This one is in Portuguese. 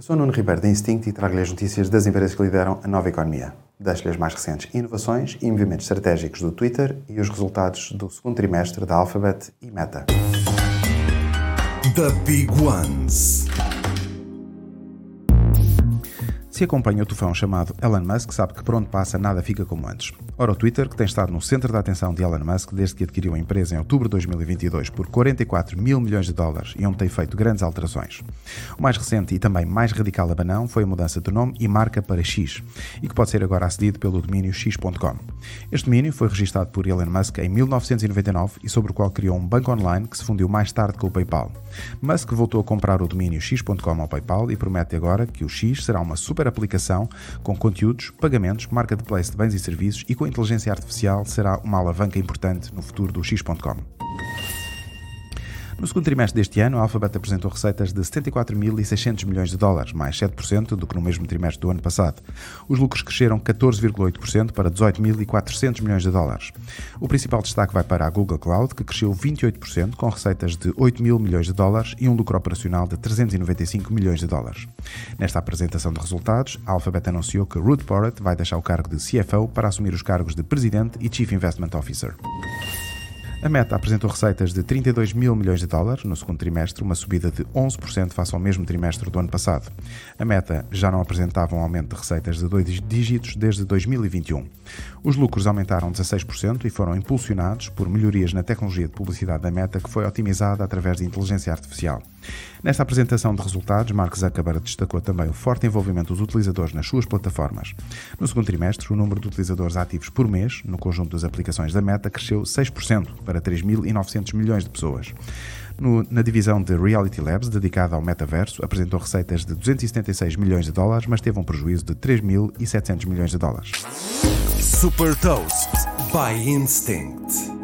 Eu sou Nuno Ribeiro da Instinct e trago-lhe as notícias das empresas que lideram a nova economia. Deixo-lhe as mais recentes inovações e movimentos estratégicos do Twitter e os resultados do segundo trimestre da Alphabet e Meta. The Big Ones. Se acompanha o tufão chamado Elon Musk, sabe que por onde passa nada fica como antes. Ora, o Twitter, que tem estado no centro da atenção de Elon Musk desde que adquiriu a empresa em outubro de 2022 por 44 mil milhões de dólares e onde tem feito grandes alterações. O mais recente e também mais radical abanão foi a mudança de nome e marca para X, e que pode ser agora acedido pelo domínio x.com. Este domínio foi registado por Elon Musk em 1999 e sobre o qual criou um banco online que se fundiu mais tarde com o PayPal. Musk voltou a comprar o domínio x.com ao PayPal e promete agora que o X será uma super aplicação com conteúdos, pagamentos, marketplace de bens e serviços e com inteligência artificial será uma alavanca importante no futuro do X.com. No segundo trimestre deste ano, a Alphabet apresentou receitas de 74.600 milhões de dólares, mais 7% do que no mesmo trimestre do ano passado. Os lucros cresceram 14,8% para 18.400 milhões de dólares. O principal destaque vai para a Google Cloud, que cresceu 28%, com receitas de 8 mil milhões de dólares e um lucro operacional de 395 milhões de dólares. Nesta apresentação de resultados, a Alphabet anunciou que Ruth Porrett vai deixar o cargo de CFO para assumir os cargos de Presidente e Chief Investment Officer. A Meta apresentou receitas de 32 mil milhões de dólares no segundo trimestre, uma subida de 11% face ao mesmo trimestre do ano passado. A Meta já não apresentava um aumento de receitas de dois dígitos desde 2021. Os lucros aumentaram 16% e foram impulsionados por melhorias na tecnologia de publicidade da Meta, que foi otimizada através de inteligência artificial. Nesta apresentação de resultados, Mark Zuckerberg destacou também o forte envolvimento dos utilizadores nas suas plataformas. No segundo trimestre, o número de utilizadores ativos por mês, no conjunto das aplicações da Meta, cresceu 6% para 3.900 milhões de pessoas. No, na divisão de Reality Labs, dedicada ao metaverso, apresentou receitas de 276 milhões de dólares, mas teve um prejuízo de 3.700 milhões de dólares. Super Toast by Instinct.